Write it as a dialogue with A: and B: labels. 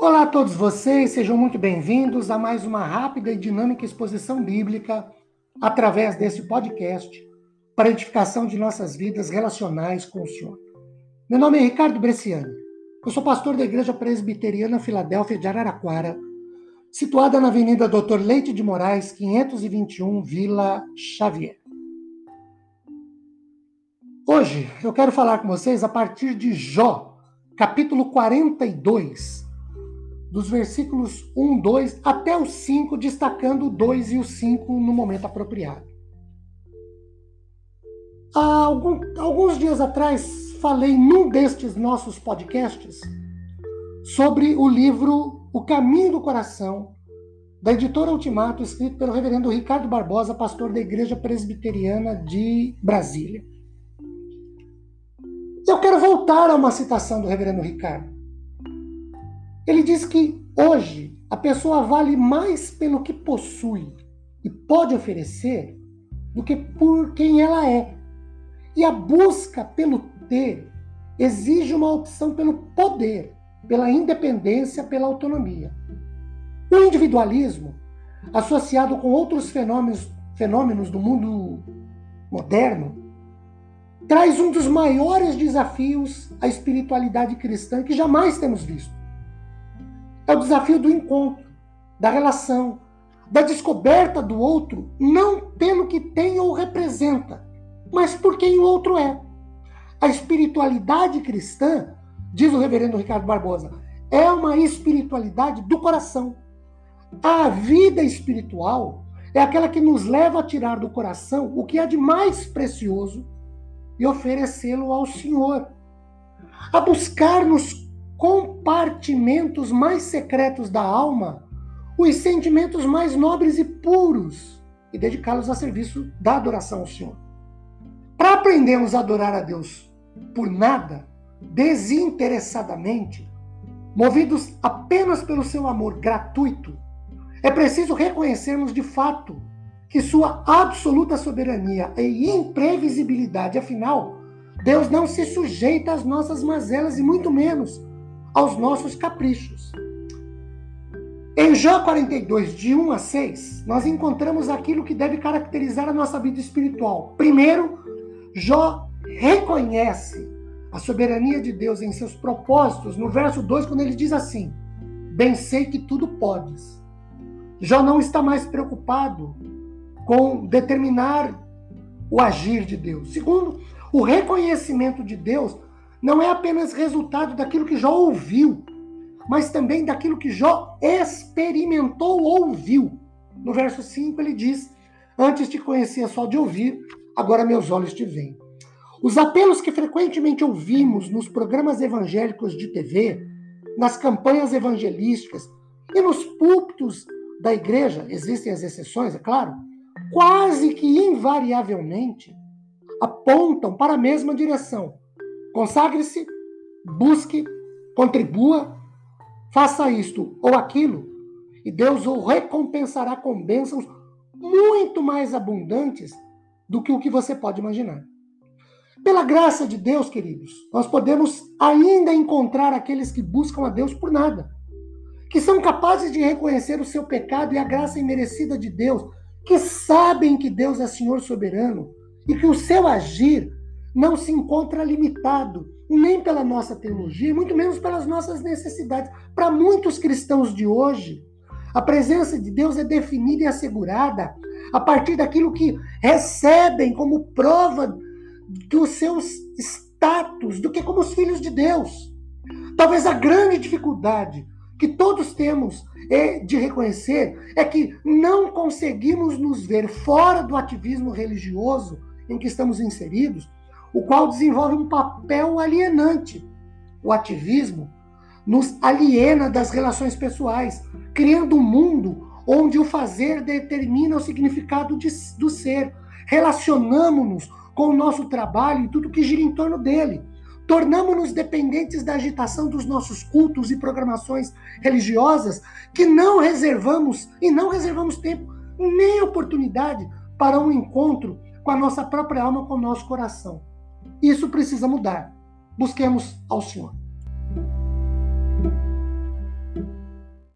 A: Olá a todos vocês, sejam muito bem-vindos a mais uma rápida e dinâmica exposição bíblica através desse podcast para edificação de nossas vidas relacionais com o Senhor. Meu nome é Ricardo Bresciani, eu sou pastor da Igreja Presbiteriana Filadélfia de Araraquara, situada na Avenida Doutor Leite de Moraes, 521, Vila Xavier. Hoje eu quero falar com vocês a partir de Jó, capítulo 42, dos versículos 1, 2 até o 5, destacando o 2 e o 5 no momento apropriado. Há algum, alguns dias atrás falei num destes nossos podcasts sobre o livro O Caminho do Coração, da editora Ultimato, escrito pelo reverendo Ricardo Barbosa, pastor da Igreja Presbiteriana de Brasília. Eu quero voltar a uma citação do reverendo Ricardo. Ele diz que hoje a pessoa vale mais pelo que possui e pode oferecer do que por quem ela é. E a busca pelo ter exige uma opção pelo poder, pela independência, pela autonomia. O individualismo, associado com outros fenômenos, fenômenos do mundo moderno, traz um dos maiores desafios à espiritualidade cristã que jamais temos visto. É o desafio do encontro, da relação, da descoberta do outro, não pelo que tem ou representa, mas por quem o outro é. A espiritualidade cristã, diz o reverendo Ricardo Barbosa, é uma espiritualidade do coração. A vida espiritual é aquela que nos leva a tirar do coração o que há de mais precioso e oferecê-lo ao Senhor. A buscar nos compartimentos mais secretos da alma os sentimentos mais nobres e puros e dedicá-los a serviço da adoração ao Senhor. Para aprendermos a adorar a Deus por nada, desinteressadamente, movidos apenas pelo seu amor gratuito, é preciso reconhecermos de fato que sua absoluta soberania e imprevisibilidade, afinal, Deus não se sujeita às nossas mazelas e muito menos aos nossos caprichos. Em Jó 42, de 1 a 6, nós encontramos aquilo que deve caracterizar a nossa vida espiritual. Primeiro, Jó reconhece a soberania de Deus em seus propósitos, no verso 2, quando ele diz assim: Bem sei que tudo podes. Jó não está mais preocupado com determinar o agir de Deus. Segundo, o reconhecimento de Deus não é apenas resultado daquilo que Jó ouviu, mas também daquilo que Jó experimentou ou ouviu. No verso 5 ele diz: Antes te conhecia só de ouvir, agora meus olhos te veem. Os apelos que frequentemente ouvimos nos programas evangélicos de TV, nas campanhas evangelísticas e nos púlpitos da igreja, existem as exceções, é claro, quase que invariavelmente apontam para a mesma direção Consagre-se, busque, contribua, faça isto ou aquilo, e Deus o recompensará com bênçãos muito mais abundantes do que o que você pode imaginar. Pela graça de Deus, queridos, nós podemos ainda encontrar aqueles que buscam a Deus por nada, que são capazes de reconhecer o seu pecado e a graça imerecida de Deus, que sabem que Deus é Senhor soberano e que o seu agir não se encontra limitado nem pela nossa teologia, muito menos pelas nossas necessidades. Para muitos cristãos de hoje, a presença de Deus é definida e assegurada a partir daquilo que recebem como prova dos seus status, do que como os filhos de Deus. Talvez a grande dificuldade que todos temos é de reconhecer é que não conseguimos nos ver fora do ativismo religioso em que estamos inseridos o qual desenvolve um papel alienante. O ativismo nos aliena das relações pessoais, criando um mundo onde o fazer determina o significado de, do ser. Relacionamos-nos com o nosso trabalho e tudo que gira em torno dele. Tornamos-nos dependentes da agitação dos nossos cultos e programações religiosas que não reservamos e não reservamos tempo nem oportunidade para um encontro com a nossa própria alma, com o nosso coração. Isso precisa mudar. Busquemos ao Senhor.